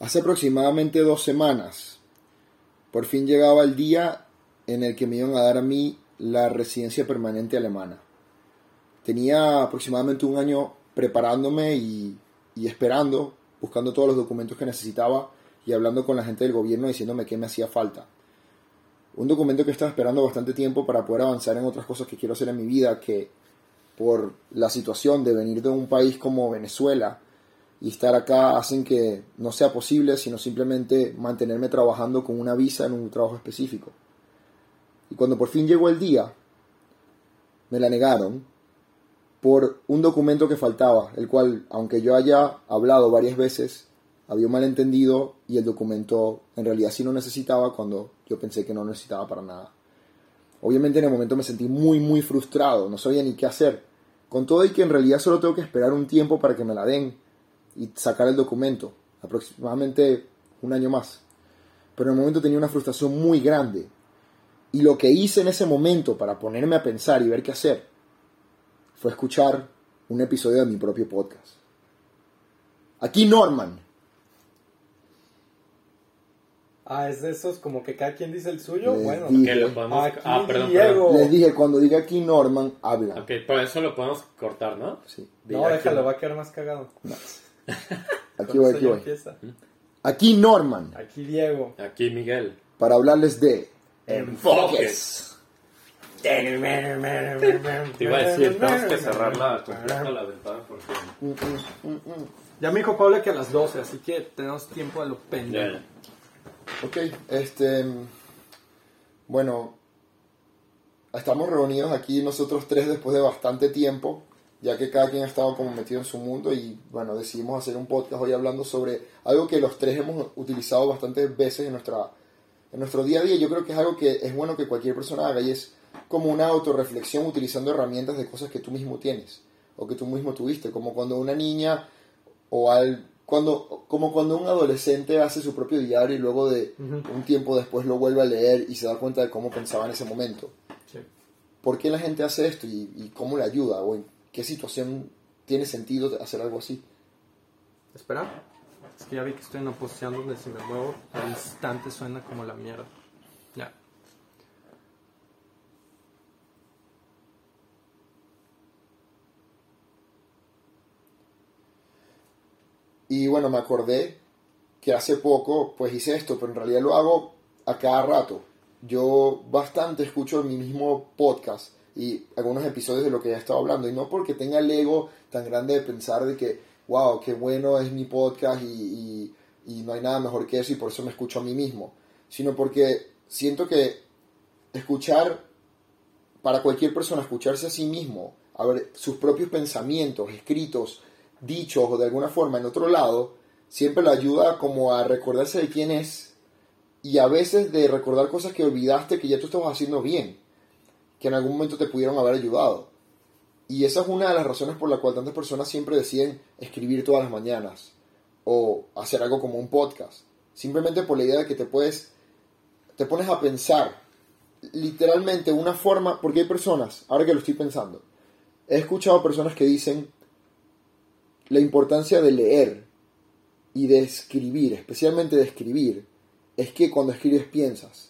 Hace aproximadamente dos semanas, por fin llegaba el día en el que me iban a dar a mí la residencia permanente alemana. Tenía aproximadamente un año preparándome y, esperando, buscando todos los documentos que necesitaba y hablando con la gente del gobierno diciéndome qué me hacía falta. Un documento que estaba esperando bastante tiempo para poder avanzar en otras cosas que quiero hacer en mi vida, que por la situación de venir de un país como Venezuela, y estar acá hacen que no sea posible, sino simplemente mantenerme trabajando con una visa en un trabajo específico. Y cuando por fin llegó el día, me la negaron por un documento que faltaba, el cual, aunque yo haya hablado varias veces, había un malentendido y el documento en realidad sí lo necesitaba cuando yo pensé que no necesitaba para nada. Obviamente en el momento me sentí muy muy frustrado, no sabía ni qué hacer. Con todo y que en realidad solo tengo que esperar un tiempo para que me la den y sacar el documento, aproximadamente un año más. Pero en el momento tenía una frustración muy grande. Y lo que hice en ese momento para ponerme a pensar y ver qué hacer fue escuchar un episodio de mi propio podcast. Aquí Norman. Ah, es de esos como que cada quien dice el suyo. Les bueno, dije. Que lo podemos... Aquí Ah, perdón, Diego. perdón. Les dije, cuando diga aquí Norman, habla. Ok, por eso lo podemos cortar, ¿no? Sí. no, déjalo, va a quedar más cagado. Aquí voy, aquí voy. Aquí Norman, Aquí Diego. Aquí Miguel. para hablarles de Enfoques. Te iba a decir, tenemos que cerrar la, la ventana porque... Ya me dijo Pablo que a las 12, así que tenemos tiempo a lo pendejo. Ok, este. Bueno, estamos reunidos aquí nosotros tres después de bastante tiempo, ya que cada quien ha estado como metido en su mundo y bueno, decidimos hacer un podcast hoy hablando sobre algo que los tres hemos utilizado bastantes veces en, nuestra, en nuestro día a día. Yo creo que es algo que es bueno que cualquier persona haga y es como una autorreflexión utilizando herramientas de cosas que tú mismo tienes o que tú mismo tuviste, como cuando una niña o al cuando como cuando un adolescente hace su propio diario y luego de un tiempo después lo vuelve a leer y se da cuenta de cómo pensaba en ese momento. Sí. ¿Por qué la gente hace esto y, y cómo le ayuda? ¿O en qué situación tiene sentido hacer algo así? Espera. Es que ya vi que estoy en una posición donde si me muevo, al instante suena como la mierda. Ya. Y bueno, me acordé que hace poco pues hice esto, pero en realidad lo hago a cada rato. Yo bastante escucho mi mismo podcast y algunos episodios de lo que ya estado hablando. Y no porque tenga el ego tan grande de pensar de que, wow, qué bueno es mi podcast y, y- y no hay nada mejor que eso y por eso me escucho a mí mismo. Sino porque siento que escuchar, para cualquier persona, escucharse a sí mismo, a ver sus propios pensamientos, escritos, dichos o de alguna forma en otro lado, siempre le ayuda como a recordarse de quién es y a veces de recordar cosas que olvidaste que ya tú estabas haciendo bien, que en algún momento te pudieron haber ayudado. Y esa es una de las razones por la cual tantas personas siempre deciden escribir todas las mañanas o hacer algo como un podcast. Simplemente por la idea de que te puedes, te pones a pensar literalmente una forma, porque hay personas, ahora que lo estoy pensando, he escuchado personas que dicen la importancia de leer y de escribir, especialmente de escribir, es que cuando escribes piensas.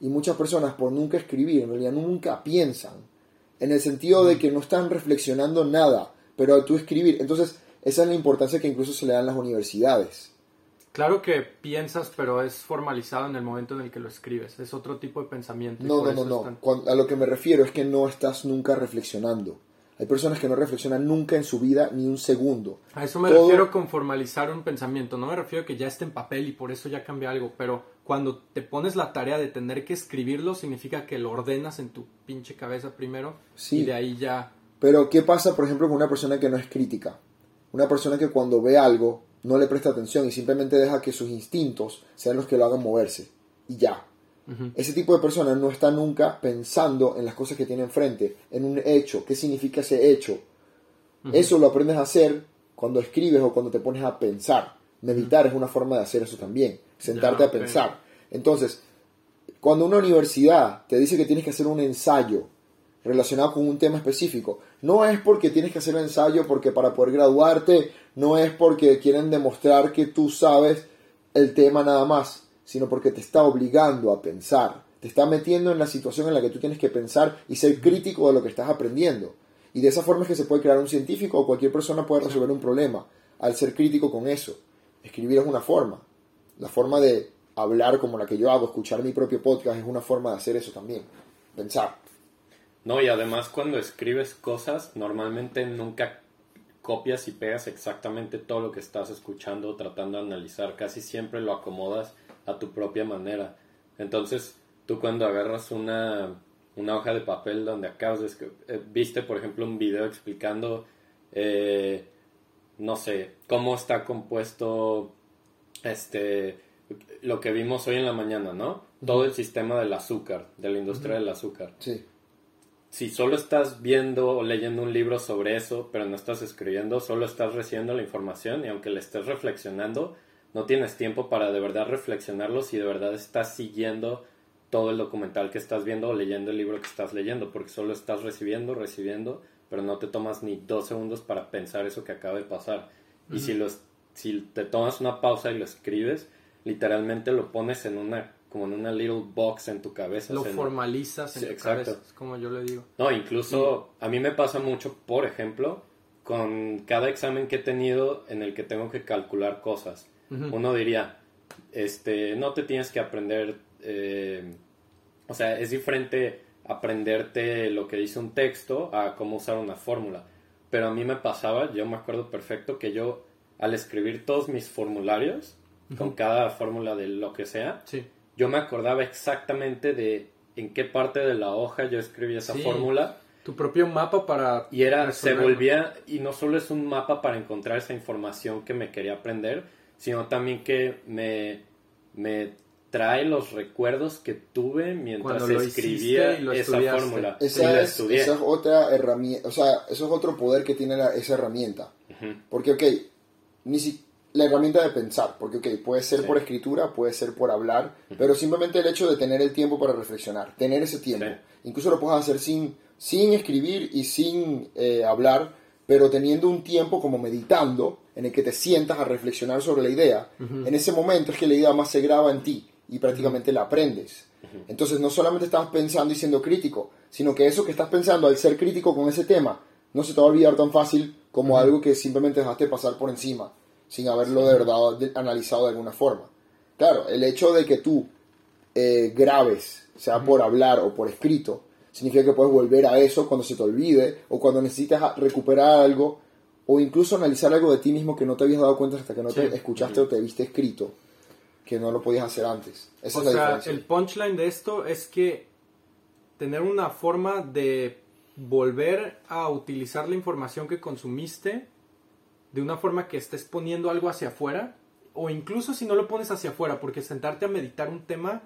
Y muchas personas por nunca escribir, en realidad nunca piensan, en el sentido de que no están reflexionando nada, pero al tú escribir, entonces esa es la importancia que incluso se le da en las universidades. Claro que piensas, pero es formalizado en el momento en el que lo escribes. Es otro tipo de pensamiento. No, no, no, tan- a lo que me refiero es que no estás nunca reflexionando. Hay personas que no reflexionan nunca en su vida ni un segundo. A eso me Todo- refiero con formalizar un pensamiento. No me refiero a que ya esté en papel y por eso ya cambia algo. Pero cuando te pones la tarea de tener que escribirlo, significa que lo ordenas en tu pinche cabeza primero. Sí. Y de ahí ya. Pero, ¿qué pasa, por ejemplo, con una persona que no es crítica? Una persona que cuando ve algo no le presta atención y simplemente deja que sus instintos sean los que lo hagan moverse. Y ya. Ese tipo de persona no está nunca pensando en las cosas que tiene enfrente, en un hecho. ¿Qué significa ese hecho? Eso lo aprendes a hacer cuando escribes o cuando te pones a pensar. Meditar es una forma de hacer eso también. Sentarte Ya, a pensar. Entonces, cuando una universidad te dice que tienes que hacer un ensayo relacionado con un tema específico, no es porque tienes que hacer un ensayo porque para poder graduarte, no es porque quieren demostrar que tú sabes el tema nada más, sino porque te está obligando a pensar, te está metiendo en la situación en la que tú tienes que pensar y ser crítico de lo que estás aprendiendo. Y de esa forma es que se puede crear un científico o cualquier persona puede resolver un problema al ser crítico con eso. Escribir es una forma. La forma de hablar como la que yo hago, escuchar mi propio podcast, es una forma de hacer eso también. Pensar. No, y además cuando escribes cosas, normalmente nunca copias y pegas exactamente todo lo que estás escuchando, tratando de analizar. Casi siempre lo acomodas a tu propia manera. Entonces, tú cuando agarras una, una hoja de papel donde acabas de eh, viste, por ejemplo, un video explicando, eh, no sé, cómo está compuesto este lo que vimos hoy en la mañana, ¿no? Todo el sistema del azúcar, de la industria del azúcar. Sí. Si solo estás viendo o leyendo un libro sobre eso, pero no estás escribiendo, solo estás recibiendo la información y aunque le estés reflexionando, no tienes tiempo para de verdad reflexionarlo si de verdad estás siguiendo todo el documental que estás viendo o leyendo el libro que estás leyendo, porque solo estás recibiendo, recibiendo, pero no te tomas ni dos segundos para pensar eso que acaba de pasar. Y si, los, si te tomas una pausa y lo escribes, literalmente lo pones en una como en una little box en tu cabeza. Lo formalizas en tu cabeza, es como yo le digo. No, incluso a mí me pasa mucho, por ejemplo, con cada examen que he tenido en el que tengo que calcular cosas. Uno diría, este, no te tienes que aprender, eh, o sea, es diferente aprenderte lo que dice un texto a cómo usar una fórmula. Pero a mí me pasaba, yo me acuerdo perfecto que yo al escribir todos mis formularios, con cada fórmula de lo que sea, yo me acordaba exactamente de en qué parte de la hoja yo escribía esa fórmula. Tu propio mapa para... Y era, se volvía, y no solo es un mapa para encontrar esa información que me quería aprender, sino también que me, me trae los recuerdos que tuve mientras escribía esa fórmula. Esa, es, esa, es, otra herramienta, o sea, eso es otro poder que tiene esa herramienta. Porque, ok, ni si, la herramienta de pensar, porque ok, puede ser por escritura, puede ser por hablar, pero simplemente el hecho de tener el tiempo para reflexionar, tener ese tiempo, incluso lo puedes hacer sin, sin escribir y sin eh, hablar, pero teniendo un tiempo como meditando, en el que te sientas a reflexionar sobre la idea, en ese momento es que la idea más se graba en ti y prácticamente la aprendes. Entonces no solamente estás pensando y siendo crítico, sino que eso que estás pensando al ser crítico con ese tema, no se te va a olvidar tan fácil como algo que simplemente dejaste pasar por encima sin haberlo de verdad analizado de alguna forma. Claro, el hecho de que tú eh, grabes, sea por hablar o por escrito, significa que puedes volver a eso cuando se te olvide o cuando necesitas recuperar algo o incluso analizar algo de ti mismo que no te habías dado cuenta hasta que no te escuchaste o te viste escrito, que no lo podías hacer antes. Esa o es la sea, el punchline de esto es que tener una forma de volver a utilizar la información que consumiste de una forma que estés poniendo algo hacia afuera, o incluso si no lo pones hacia afuera, porque sentarte a meditar un tema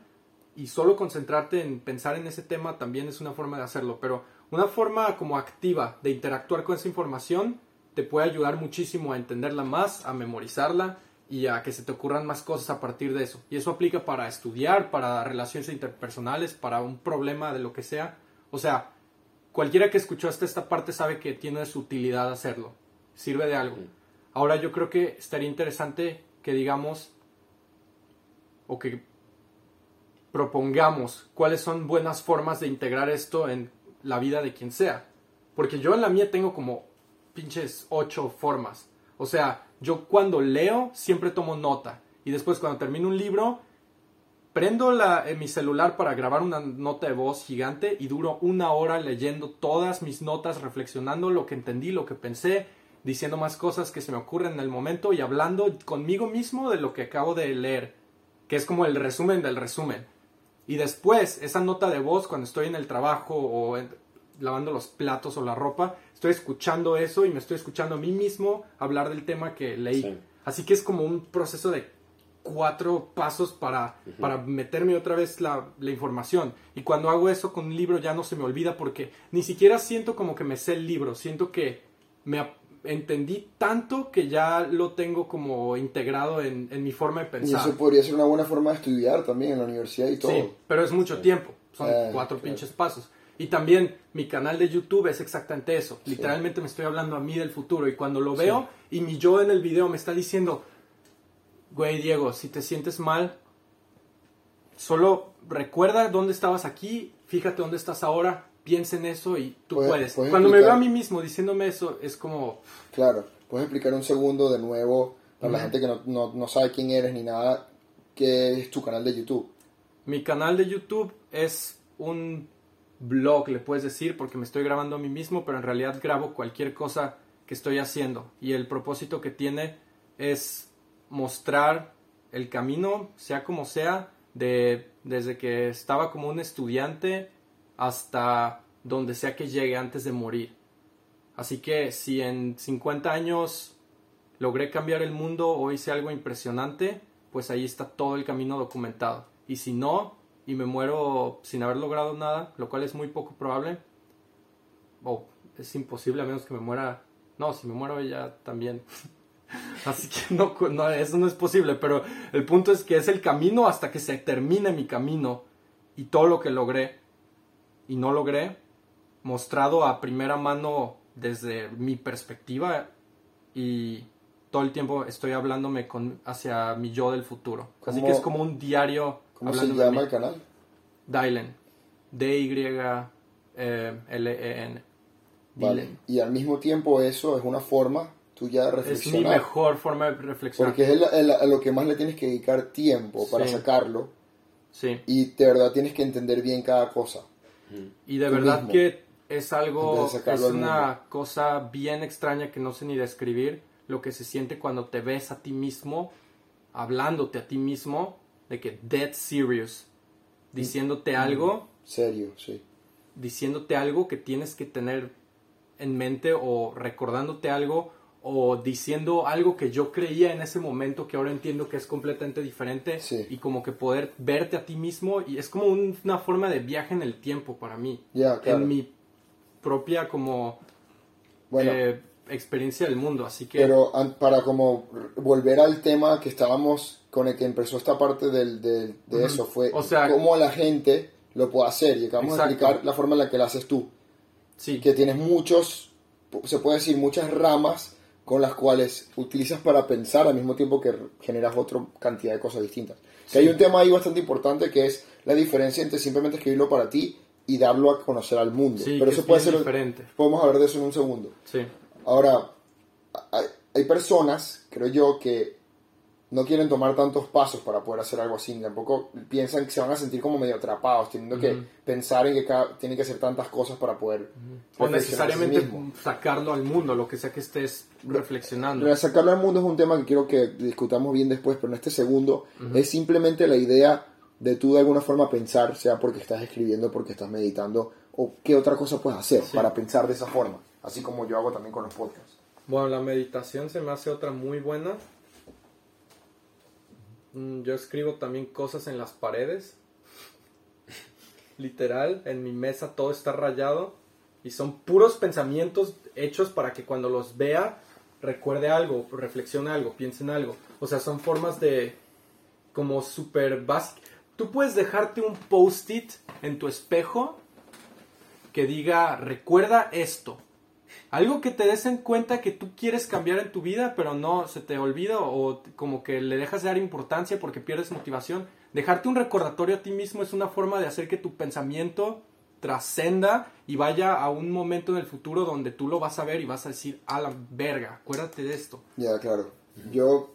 y solo concentrarte en pensar en ese tema también es una forma de hacerlo, pero una forma como activa de interactuar con esa información te puede ayudar muchísimo a entenderla más, a memorizarla y a que se te ocurran más cosas a partir de eso. Y eso aplica para estudiar, para relaciones interpersonales, para un problema de lo que sea. O sea, cualquiera que escuchó hasta esta parte sabe que tiene su utilidad hacerlo sirve de algo. Ahora yo creo que estaría interesante que digamos o que propongamos cuáles son buenas formas de integrar esto en la vida de quien sea. Porque yo en la mía tengo como pinches ocho formas. O sea, yo cuando leo siempre tomo nota. Y después cuando termino un libro, prendo la, en mi celular para grabar una nota de voz gigante y duro una hora leyendo todas mis notas, reflexionando lo que entendí, lo que pensé, diciendo más cosas que se me ocurren en el momento y hablando conmigo mismo de lo que acabo de leer, que es como el resumen del resumen. Y después, esa nota de voz cuando estoy en el trabajo o lavando los platos o la ropa, estoy escuchando eso y me estoy escuchando a mí mismo hablar del tema que leí. Así que es como un proceso de cuatro pasos para, para meterme otra vez la, la, información. Y cuando hago eso con un libro ya no se me olvida porque ni siquiera siento como que me sé el libro, siento que me, entendí tanto que ya lo tengo como integrado en, mi forma de pensar. Y eso podría ser una buena forma de estudiar también en la universidad y todo. Sí, pero es mucho tiempo, son eh, cuatro pinches pasos. Y también mi canal de YouTube es exactamente eso. Literalmente me estoy hablando a mí del futuro y cuando lo veo y mi yo en el video me está diciendo, güey Diego, si te sientes mal, solo recuerda dónde estabas aquí, fíjate dónde estás ahora, piensa en eso y tú Puedes- puedes. puedes Cuando me veo a mí mismo diciéndome eso, es como, Claro, puedes explicar un segundo de nuevo para la gente que no, no, no sabe quién eres ni nada, qué es tu canal de YouTube. mi canal de YouTube es un blog, le puedes decir, porque me estoy grabando a mí mismo, pero en realidad grabo cualquier cosa que estoy haciendo. Y el propósito que tiene es mostrar el camino, sea como sea, de, desde que estaba como un estudiante hasta donde sea que llegue antes de morir. Así que si en 50 años logré cambiar el mundo o hice algo impresionante, pues ahí está todo el camino documentado. Y si no, y me muero sin haber logrado nada, lo cual es muy poco probable, o es imposible a menos que me muera, no, si me muero ya también. Así que no, no, eso no es posible, pero el punto es que es el camino hasta que se termine mi camino y todo lo que logré y no logré, mostrado a primera mano desde mi perspectiva y todo el tiempo estoy hablándome con, hacia mi yo del futuro. Así ¿Cómo- que es como un diario ¿Cómo se llama el canal? Dylan. D-Y-L-E-N. Vale. Dylan. Y al mismo tiempo eso es una forma tuya de Es mi reflexionar. mejor forma de reflexionar. Porque es el- el- a lo que más le tienes que dedicar tiempo para Sí. sacarlo. Sí. Y de verdad tienes que entender bien cada cosa. Y de tú verdad mismo. que es algo, es una cosa bien extraña que no sé ni describir, lo que se siente cuando te ves a ti mismo, hablándote a ti mismo, de que dead serious, diciéndote algo, Serio, sí. diciéndote algo que tienes que tener en mente o recordándote algo o diciendo algo que yo creía en ese momento que ahora entiendo que es completamente diferente Sí. y como que poder verte a ti mismo y es como un- una forma de viaje en el tiempo para mí Ya, claro. en mi propia como Bueno, eh, experiencia del mundo así que pero para como volver al tema que estábamos con el que empezó esta parte del, del- de eso, fue O sea- cómo la gente lo puede hacer. Y acabamos de Exacto. explicar la forma en la que lo haces tú. sí que tienes muchos, se puede decir, muchas ramas con las cuales utilizas para pensar al mismo tiempo que generas otra cantidad de cosas distintas. Que hay un tema ahí bastante importante que es la diferencia entre simplemente escribirlo para ti y darlo a conocer al mundo. sí Pero eso es puede ser... diferente Podemos hablar de eso en un segundo. sí Ahora, hay, hay personas, creo yo, que no quieren tomar tantos pasos para poder hacer algo así, tampoco piensan que se van a sentir como medio atrapados, teniendo que pensar en que cada- tienen que hacer tantas cosas para poder o necesariamente sacarlo al mundo lo que sea que estés reflexionando de sacarlo al mundo es un tema que quiero que discutamos bien después, pero en este segundo es simplemente la idea de tú de alguna forma pensar, sea porque estás escribiendo, porque estás meditando, o qué otra cosa puedes hacer Sí. para pensar de esa forma, así como yo hago también con los podcasts. Bueno, la meditación se me hace otra muy buena. Mm, Yo escribo también cosas en las paredes. Literal, en mi mesa todo está rayado. Y son puros pensamientos hechos para que cuando los vea recuerde algo, reflexione algo, piense en algo. O sea, son formas de como súper básicas. Tú puedes dejarte un post-it en tu espejo que diga, recuerda esto. Algo que te des en cuenta que tú quieres cambiar en tu vida, pero no se te olvida o como que le dejas de dar importancia porque pierdes motivación. Dejarte un recordatorio a ti mismo es una forma de hacer que tu pensamiento trascenda y vaya a un momento en el futuro donde tú lo vas a ver y vas a decir, a la verga, acuérdate de esto. Ya, claro. Yo...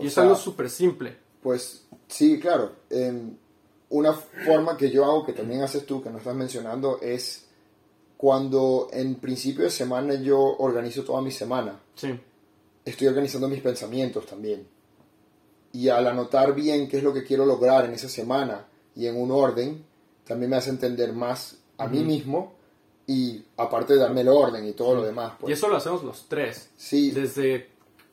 Y es sea, algo súper simple. Pues sí, claro. Em, una forma que yo hago, que también haces tú, que no estás mencionando, es cuando en principio de semana yo organizo toda mi semana. Sí, estoy organizando mis pensamientos también. Y al anotar bien qué es lo que quiero lograr en esa semana y en un orden, también me hace entender más a mí mismo y aparte de darme el orden y todo lo demás. y Pues. eso lo hacemos los tres. Sí, Desde,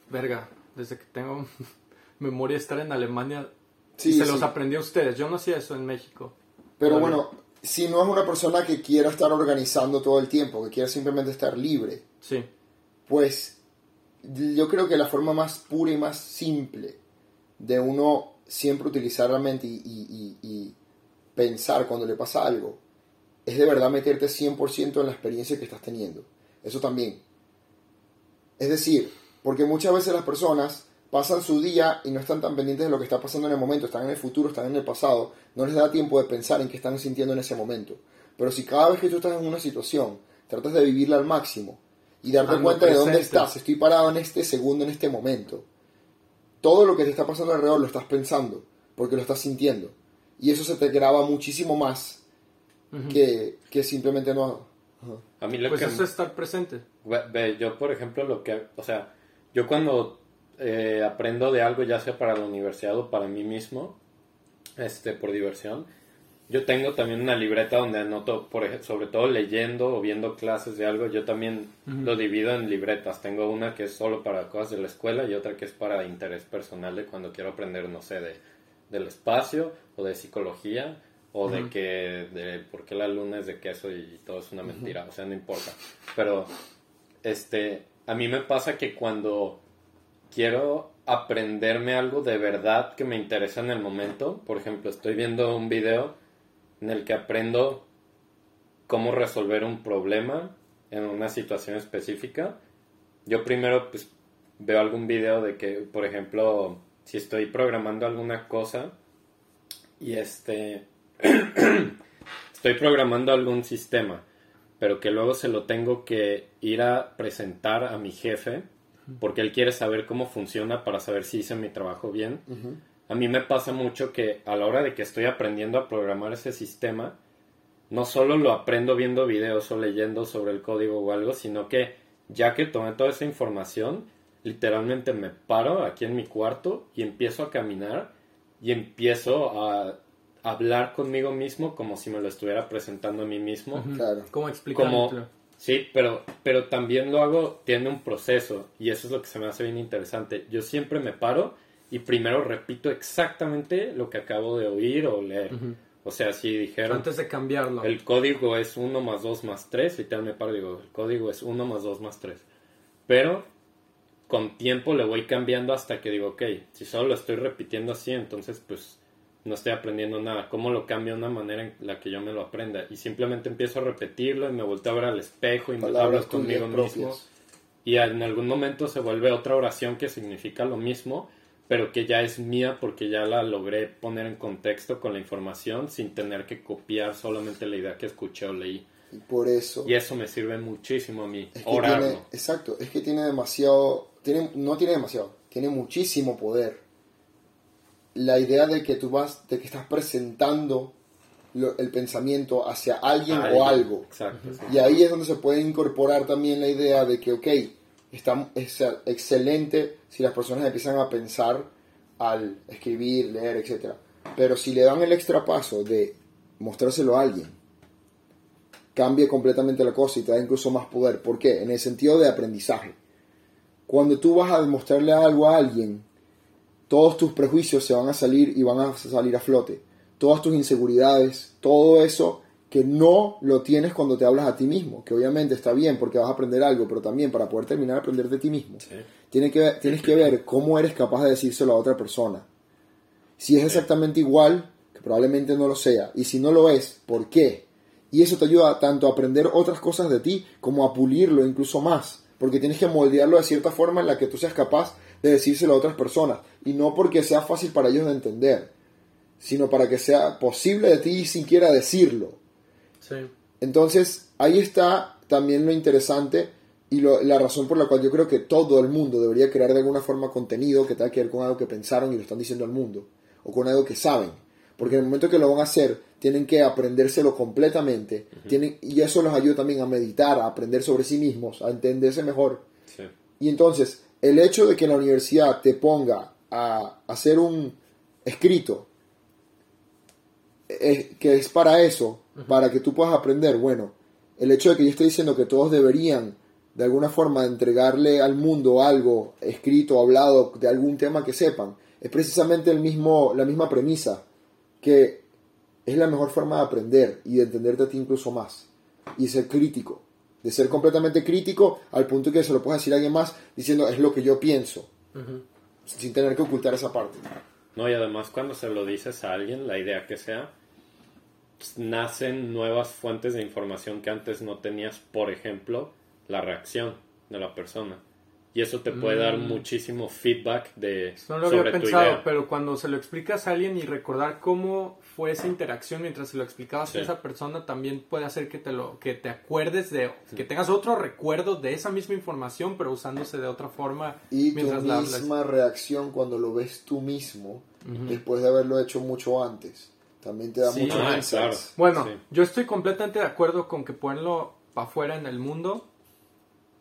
verga, desde que tengo memoria de estar en Alemania, sí, y se sí. los aprendí a ustedes. Yo no hacía eso en México. Pero bueno, si no es una persona que quiera estar organizando todo el tiempo, que quiera simplemente estar libre, Sí, pues yo creo que la forma más pura y más simple de uno siempre utilizar la mente y, y- y- y pensar cuando le pasa algo es de verdad meterte 100% en la experiencia que estás teniendo. Eso también. Es decir, porque muchas veces las personas pasan su día y no están tan pendientes de lo que está pasando en el momento, están en el futuro, están en el pasado, no les da tiempo de pensar en qué están sintiendo en ese momento. Pero si cada vez que tú estás en una situación, tratas de vivirla al máximo y darte Ando cuenta de dónde estás, estoy parado en este segundo, en este momento, todo lo que te está pasando alrededor lo estás pensando, porque lo estás sintiendo. Y eso se te graba muchísimo más que, que simplemente no... Ajá. A mí lo Pues que... eso es estar presente. Ve- ve, yo, por ejemplo, lo que... O sea, yo cuando eh, aprendo de algo, ya sea para la universidad o para mí mismo, este, por diversión, yo tengo también una libreta donde anoto, por ejemplo, sobre todo leyendo o viendo clases de algo, yo también lo divido en libretas. Tengo una que es solo para cosas de la escuela y otra que es para interés personal de cuando quiero aprender, no sé, de, del espacio o de psicología o de que, de por qué la luna es de queso y todo es una mentira, o sea, no importa. Pero, este, a mí me pasa que cuando quiero aprenderme algo de verdad que me interesa en el momento, por ejemplo, estoy viendo un video en el que aprendo cómo resolver un problema en una situación específica. Yo primero pues veo algún video de que, por ejemplo, si estoy programando alguna cosa y este estoy programando algún sistema, pero que luego se lo tengo que ir a presentar a mi jefe porque él quiere saber cómo funciona para saber si hice mi trabajo bien. A mí me pasa mucho que a la hora de que estoy aprendiendo a programar ese sistema, no solo lo aprendo viendo videos o leyendo sobre el código o algo, sino que ya que tomé toda esa información, literalmente me paro aquí en mi cuarto y empiezo a caminar y empiezo a hablar conmigo mismo como si me lo estuviera presentando a mí mismo. Claro. ¿Cómo explicarlo? Como, sí, pero, pero también lo hago, tiene un proceso y eso es lo que se me hace bien interesante. Yo siempre me paro y primero repito exactamente lo que acabo de oír o leer. O sea, si dijeron, Antes de cambiarlo. el código es 1 más 2 más 3, y me paro y digo, el código es 1 más 2 más 3. Pero con tiempo le voy cambiando hasta que digo, ok, si solo lo estoy repitiendo así, entonces pues no estoy aprendiendo nada. ¿Cómo lo cambio de una manera en la que yo me lo aprenda? Y simplemente empiezo a repetirlo y me volteo a ver al espejo y me hablo conmigo mismo. Y en algún momento se vuelve otra oración que significa lo mismo, pero que ya es mía porque ya la logré poner en contexto con la información sin tener que copiar solamente la idea que escuché o leí. Y por eso... Y eso me sirve muchísimo a mí, Es que orarlo. tiene, exacto, es que tiene demasiado, tiene, no tiene demasiado, tiene muchísimo poder. La idea de que tú vas, de que estás presentando lo- el pensamiento hacia alguien o algo. Exacto. sí. Y ahí es donde se puede incorporar también la idea de que, ok, está, es excelente si las personas empiezan a pensar al escribir, leer, etc. Pero si le dan el extra paso de mostrárselo a alguien, cambia completamente la cosa y te da incluso más poder. ¿Por qué? En el sentido de aprendizaje. Cuando tú vas a demostrarle algo a alguien, todos tus prejuicios se van a salir y van a salir a flote. Todas tus inseguridades, todo eso que no lo tienes cuando te hablas a ti mismo, que obviamente está bien porque vas a aprender algo, pero también para poder terminar de aprender de ti mismo, Sí. tienes que, ver- tienes que ver cómo eres capaz de decírselo a otra persona. Si es exactamente igual, que probablemente no lo sea, y si no lo es, ¿por qué? Y eso te ayuda tanto a aprender otras cosas de ti como a pulirlo incluso más, porque tienes que moldearlo de cierta forma en la que tú seas capaz de decírselo a otras personas, y no porque sea fácil para ellos de entender, sino para que sea posible de ti siquiera decirlo. Sí. Entonces, ahí está también lo interesante y lo- la razón por la cual yo creo que todo el mundo debería crear de alguna forma contenido que tenga que ver con algo que pensaron y lo están diciendo al mundo, o con algo que saben. Porque en el momento que lo van a hacer, tienen que aprendérselo completamente, tienen, y eso los ayuda también a meditar, a aprender sobre sí mismos, a entenderse mejor. Sí. Y entonces, el hecho de que la universidad te ponga a hacer un escrito eh, que es para eso, para que tú puedas aprender, bueno, el hecho de que yo esté diciendo que todos deberían de alguna forma entregarle al mundo algo escrito, hablado de algún tema que sepan, es precisamente el mismo, la misma premisa, que es la mejor forma de aprender y de entenderte a ti incluso más, y ser crítico, de ser completamente crítico al punto que se lo puedes decir a alguien más diciendo es lo que yo pienso, sin tener que ocultar esa parte. No, y además cuando se lo dices a alguien, la idea que sea, pues, nacen nuevas fuentes de información que antes no tenías, por ejemplo, la reacción de la persona. Y eso te puede dar muchísimo feedback de No lo sobre había tu pensado, idea. pero cuando se lo explicas a alguien y recordar cómo fue esa interacción mientras se lo explicabas Sí. a esa persona también puede hacer que te lo que te acuerdes de que tengas otro recuerdo de esa misma información pero usándose de otra forma Y tu hablas. misma reacción cuando lo ves tú mismo, después de haberlo hecho mucho antes, también te da Sí. mucho Ah, claro. Bueno, Sí. yo estoy completamente de acuerdo con que ponerlo para afuera en el mundo.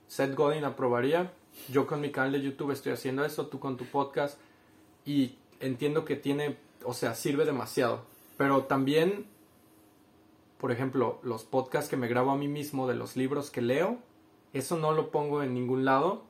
Seth Godin aprobaría. Yo con mi canal de YouTube estoy haciendo eso, tú con tu podcast. Y entiendo que tiene, o sea, sirve demasiado. Pero también, por ejemplo, los podcasts que me grabo a mí mismo de los libros que leo, eso no lo pongo en ningún lado.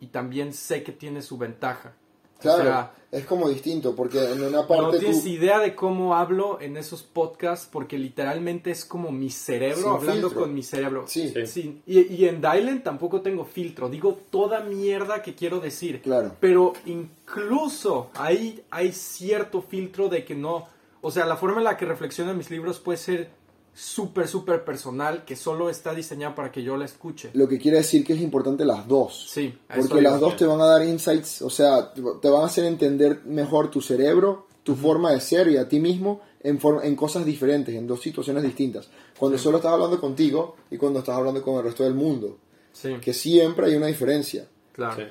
Y también sé que tiene su ventaja. Claro, O sea, es como distinto, porque en una no parte tienes tú... idea de cómo hablo en esos podcasts porque literalmente es como mi cerebro Sin hablando filtro. con mi cerebro. Sí. Sí. Sí, Y, y en Dylan tampoco tengo filtro. Digo toda mierda que quiero decir. Claro. Pero incluso ahí hay cierto filtro de que no... O sea, la forma en la que reflexiono en mis libros puede ser súper, súper personal que solo está diseñada para que yo la escuche. Lo que quiere decir que es importante las dos. Sí, Porque las dos te van a dar insights, o sea, te van a hacer entender mejor tu cerebro, tu forma de ser y a ti mismo en, en cosas diferentes, en dos situaciones distintas. Cuando solo estás hablando contigo y cuando estás hablando con el resto del mundo. Sí, Que siempre hay una diferencia. claro. Sí.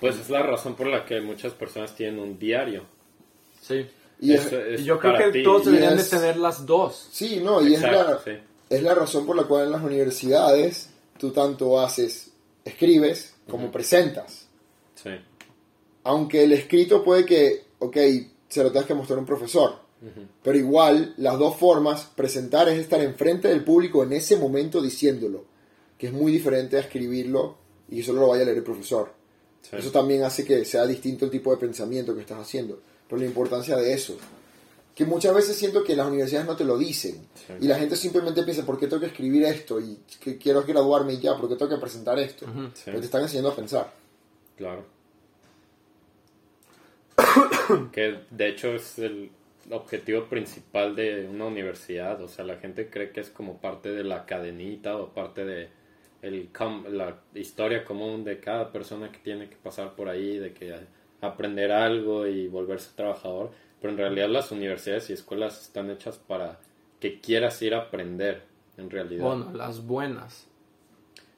Pues es la razón por la que muchas personas tienen un diario. Sí. Y es- Eso es Y yo creo que ti. todos deberían es- de tener las dos. sí, no, y es la, sí. es la razón por la cual en las universidades tú tanto haces, escribes como presentas. Sí. Aunque el escrito puede que, ok, se lo tengas que mostrar a un profesor. Pero igual, las dos formas, presentar es estar enfrente del público en ese momento diciéndolo. Que es muy diferente a escribirlo y solo lo vaya a leer el profesor. Sí. Eso también hace que sea distinto el tipo de pensamiento que estás haciendo. Pero la importancia de eso. Que muchas veces siento que las universidades no te lo dicen. Sí. Y la gente simplemente piensa, ¿por qué tengo que escribir esto? Y que quiero graduarme y ya, ¿por qué tengo que presentar esto? Sí. Pero te están enseñando a pensar. Claro. que de hecho es el objetivo principal de una universidad. O sea, la gente cree que es como parte de la cadenita o parte de el com- la historia común de cada persona que tiene que pasar por ahí, de que aprender algo y volverse trabajador. Pero en realidad las universidades y escuelas están hechas para que quieras ir a aprender, en realidad. Bueno, las buenas.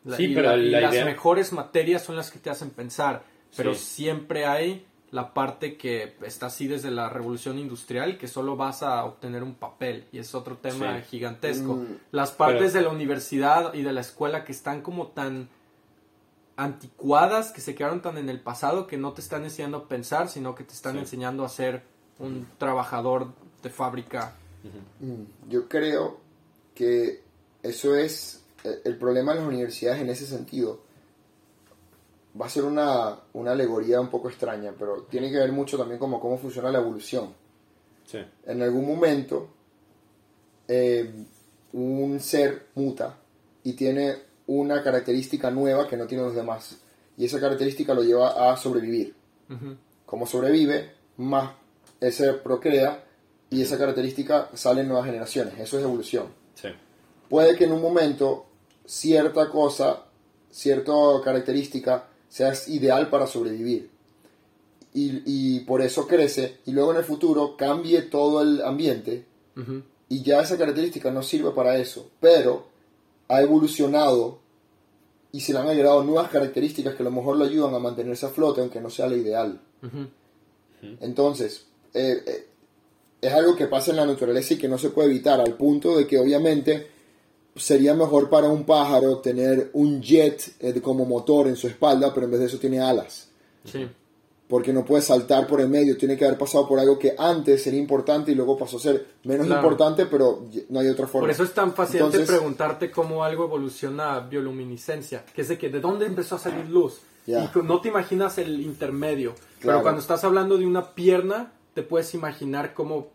La- Sí, y pero y la las idea- mejores materias son las que te hacen pensar. Pero Sí. siempre hay la parte que está así desde la revolución industrial, que solo vas a obtener un papel. Y es otro tema Sí. gigantesco. Mm, Las partes pero- de la universidad y de la escuela que están como tan anticuadas, que se quedaron tan en el pasado, que no te están enseñando a pensar, sino que te están Sí. enseñando a ser un trabajador de fábrica. Mm, Yo creo que eso es eh, el problema de las universidades en ese sentido. Va a ser una, una alegoría un poco extraña, pero tiene que ver mucho también como cómo funciona la evolución. Sí, En algún momento, eh, un ser muta y tiene una característica nueva que no tienen los demás. Y esa característica lo lleva a sobrevivir. Como sobrevive, más él se procrea y esa característica sale en nuevas generaciones. Eso es evolución. sí, Puede que en un momento cierta cosa, cierta característica sea ideal para sobrevivir. Y, y por eso crece y luego en el futuro cambie todo el ambiente y ya esa característica no sirve para eso, pero ha evolucionado y se le han agregado nuevas características que a lo mejor lo ayudan a mantenerse a flote aunque no sea lo ideal. Entonces, eh, eh, es algo que pasa en la naturaleza y que no se puede evitar, al punto de que obviamente sería mejor para un pájaro tener un jet eh, como motor en su espalda, pero en vez de eso tiene alas. Sí. Porque no puede saltar por el medio, tiene que haber pasado por algo que antes sería importante y luego pasó a ser menos Claro. importante, pero no hay otra forma. Por eso es tan fácil Entonces- preguntarte cómo algo evoluciona a bioluminiscencia, que es de que de dónde empezó a salir luz. Y no te imaginas el intermedio. Claro. Pero cuando estás hablando de una pierna, te puedes imaginar cómo,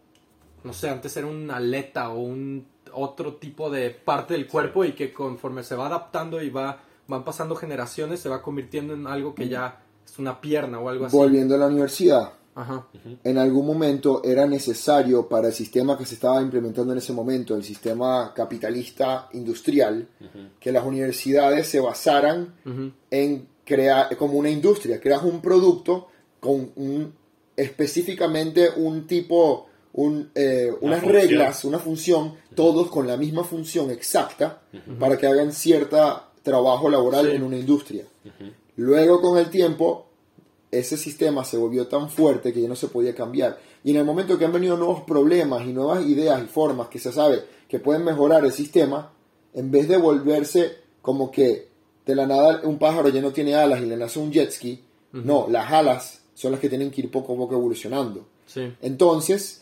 no sé, antes era una aleta o un otro tipo de parte del cuerpo y que conforme se va adaptando y va van pasando generaciones se va convirtiendo en algo que ya es una pierna o algo así. Volviendo a la universidad, Ajá. en algún momento era necesario para el sistema que se estaba implementando en ese momento, el sistema capitalista industrial, que las universidades se basaran en crea, como una industria, creas un producto con un, específicamente un tipo, un, eh, unas función. reglas, una función, todos con la misma función exacta para que hagan cierto trabajo laboral Sí. en una industria. Luego con el tiempo ese sistema se volvió tan fuerte que ya no se podía cambiar. Y en el momento que han venido nuevos problemas y nuevas ideas y formas que se sabe que pueden mejorar el sistema, en vez de volverse como que de la nada un pájaro ya no tiene alas y le nace un jet ski, no, las alas son las que tienen que ir poco a poco evolucionando. Sí. Entonces,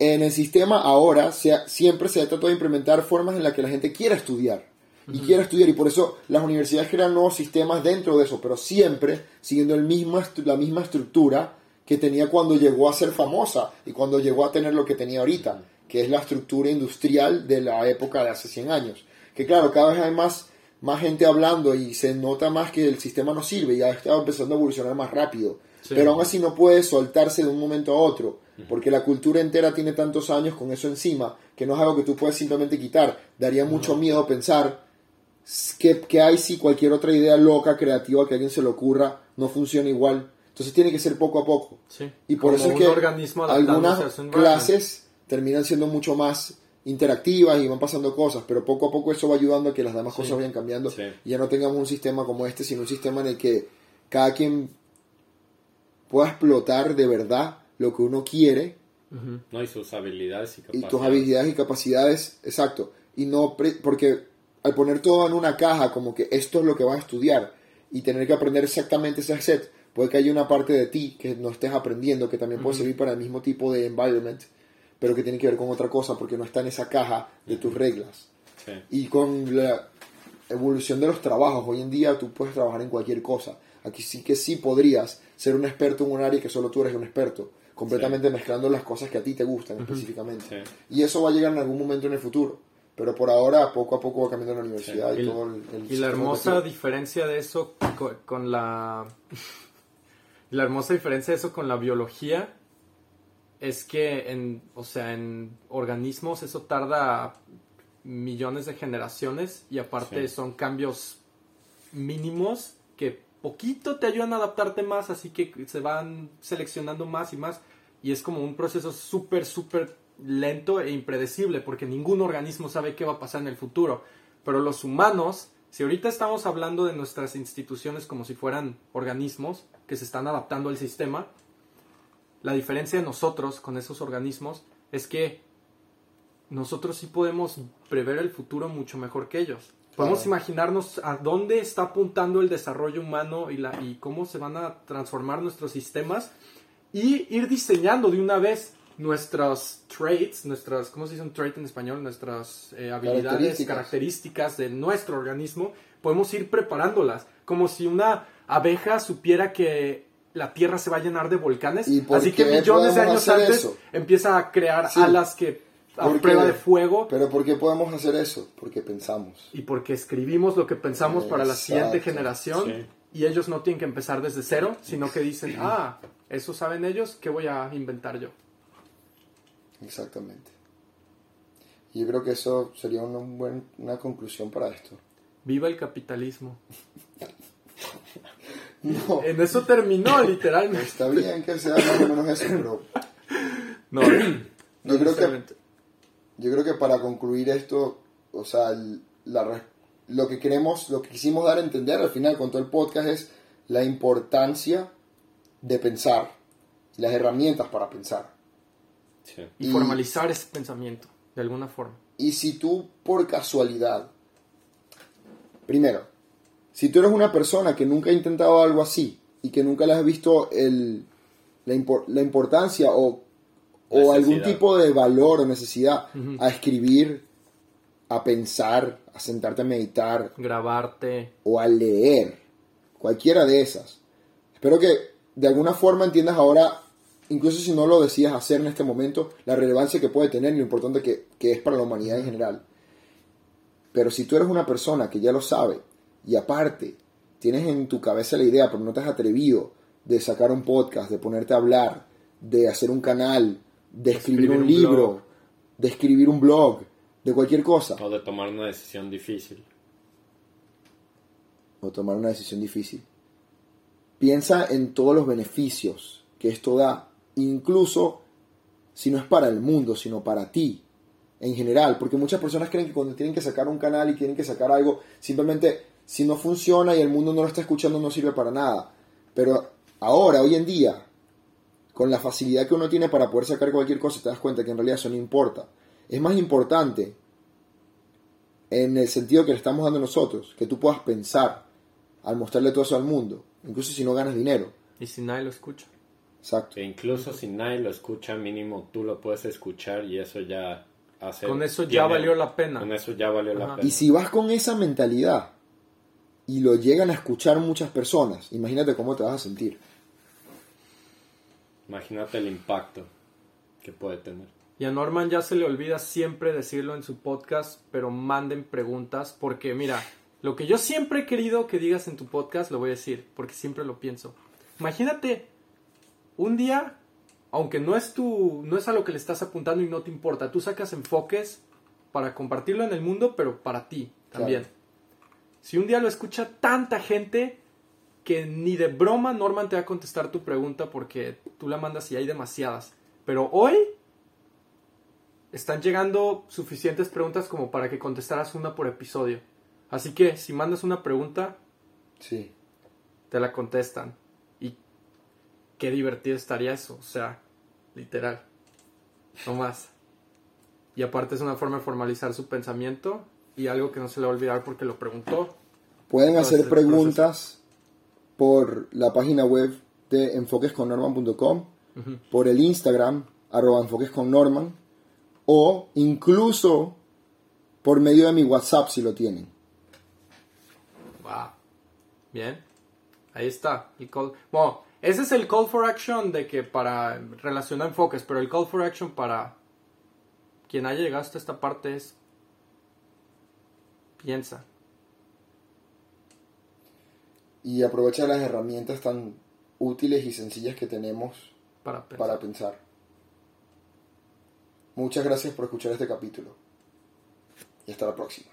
en el sistema ahora se ha- siempre se ha tratado de implementar formas en las que la gente quiera estudiar. Y quiera estudiar, y por eso las universidades crean nuevos sistemas dentro de eso, pero siempre siguiendo el mismo la misma estructura que tenía cuando llegó a ser famosa y cuando llegó a tener lo que tenía ahorita, que es la estructura industrial de la época de hace 100 años. Que claro, cada vez hay más, más gente hablando y se nota más que el sistema no sirve y ya está empezando a evolucionar más rápido. Sí. Pero aún así no puede soltarse de un momento a otro, porque la cultura entera tiene tantos años con eso encima, que no es algo que tú puedes simplemente quitar. Daría mucho miedo pensar que, que hay si cualquier otra idea loca, creativa que a alguien se le ocurra no funciona igual. Entonces tiene que ser poco a poco. Sí. Y por Como eso es un que algunas clases terminan siendo mucho más interactivas y van pasando cosas, pero poco a poco eso va ayudando a que las demás Sí. cosas vayan cambiando Sí. y ya no tengamos un sistema como este, sino un sistema en el que cada quien pueda explotar de verdad lo que uno quiere. ¿no? Y sus habilidades y y capacidades. tus habilidades y capacidades, exacto, y no pre- porque al poner todo en una caja como que esto es lo que vas a estudiar y tener que aprender exactamente ese set, puede que haya una parte de ti que no estés aprendiendo que también puede servir para el mismo tipo de environment, pero que tiene que ver con otra cosa porque no está en esa caja de tus reglas. Sí. Y con la evolución de los trabajos, hoy en día tú puedes trabajar en cualquier cosa. Aquí sí que sí podrías ser un experto en un área que solo tú eres un experto, completamente mezclando las cosas que a ti te gustan específicamente. Sí. Y eso va a llegar en algún momento en el futuro. Pero por ahora, poco a poco va cambiando la universidad Sí. y, Y- todo el, el Y la hermosa diferencia de eso co- con, la... la hermosa diferencia de eso con la biología es que en, o sea, en organismos eso tarda millones de generaciones y aparte Sí. son cambios mínimos que poquito te ayudan a adaptarte más, así que se van seleccionando más y más y es como un proceso súper, súper lento e impredecible porque ningún organismo sabe qué va a pasar en el futuro. Pero los humanos, si ahorita estamos hablando de nuestras instituciones como si fueran organismos que se están adaptando al sistema, la diferencia de nosotros con esos organismos es que nosotros sí podemos prever el futuro mucho mejor que ellos. Podemos Claro. imaginarnos a dónde está apuntando el desarrollo humano y, la, y cómo se van a transformar nuestros sistemas y ir diseñando de una vez nuestros traits, nuestras, ¿cómo se dice un trait en español? Nuestras eh, habilidades, Características. características de nuestro organismo, podemos ir preparándolas, como si una abeja supiera que la Tierra se va a llenar de volcanes, ¿Y por así que millones de años antes eso? empieza a crear Sí. alas que a prueba de fuego Pero ¿por qué podemos hacer eso? Porque pensamos. y porque escribimos lo que pensamos para la siguiente generación Sí. y ellos no tienen que empezar desde cero, sino que dicen, ah, eso saben ellos, ¿qué voy a inventar yo? Exactamente. Y yo creo que eso sería una, buen- una conclusión para esto. Viva el capitalismo. No, En eso terminó, literalmente. está bien que sea más o menos eso, pero No, yo creo que yo creo que para concluir esto, o sea, la lo que queremos, lo que quisimos dar a entender al final con todo el podcast es la importancia de pensar, las herramientas para pensar. Sí. Y y- formalizar ese pensamiento, de alguna forma. Y si tú por casualidad, primero, si tú eres una persona que nunca ha intentado algo así y que nunca le has visto el, la, impor- la importancia o, o algún tipo de valor o necesidad a escribir, a pensar, a sentarte a meditar Grabarte. o a leer, cualquiera de esas. Espero que de alguna forma entiendas ahora, incluso si no lo decías hacer en este momento, la relevancia que puede tener y lo importante que, que es para la humanidad en general. Pero si tú eres una persona que ya lo sabe y aparte tienes en tu cabeza la idea, pero no te has atrevido de sacar un podcast, de ponerte a hablar, de hacer un canal, de escribir, escribir un, libro, blog. de escribir un blog, de cualquier cosa, O de tomar una decisión difícil. o tomar una decisión difícil. piensa en todos los beneficios que esto da, incluso si no es para el mundo, sino para ti en general, porque muchas personas creen que cuando tienen que sacar un canal y tienen que sacar algo, simplemente si no funciona y el mundo no lo está escuchando no sirve para nada. Pero ahora, hoy en día, con la facilidad que uno tiene para poder sacar cualquier cosa, te das cuenta que en realidad eso no importa. Es más importante en el sentido que le estamos dando nosotros, que tú puedas pensar al mostrarle todo eso al mundo, incluso si no ganas dinero. Y si nadie lo escucha. Exacto. E incluso si nadie lo escucha, mínimo tú lo puedes escuchar y eso ya hace... Con eso ya valió la pena. Con eso ya valió la pena. Y si vas con esa mentalidad y lo llegan a escuchar muchas personas, imagínate cómo te vas a sentir. Imagínate el impacto que puede tener. Y a Norman ya se le olvida siempre decirlo en su podcast, pero manden preguntas porque mira, lo que yo siempre he querido que digas en tu podcast lo voy a decir, porque siempre lo pienso. Imagínate un día, aunque no es tu no es a lo que le estás apuntando y no te importa, tú sacas enfoques para compartirlo en el mundo, pero para ti también. Claro. Si un día lo escucha tanta gente que ni de broma Norman te va a contestar tu pregunta porque tú la mandas y hay demasiadas. Pero hoy están llegando suficientes preguntas como para que contestaras una por episodio. Así que si mandas una pregunta, Sí. te la contestan. Qué divertido estaría eso. O sea, literal. No más. Y aparte es una forma de formalizar su pensamiento y algo que no se le va a olvidar porque lo preguntó. Pueden hacer preguntas por la página web de enfoquesconnorman.com, por el Instagram, arroba enfoquesconnorman, o incluso por medio de mi WhatsApp si lo tienen. Wow. Bien. Ahí está. Bueno, ese es el call for action de que para relacionar enfoques, pero el call for action para quien haya llegado hasta esta parte es piensa. Y aprovecha las herramientas tan útiles y sencillas que tenemos Para pensar. para pensar. Muchas gracias por escuchar este capítulo. Y hasta la próxima.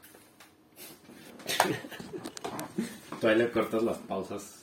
Tú ahí le cortas las pausas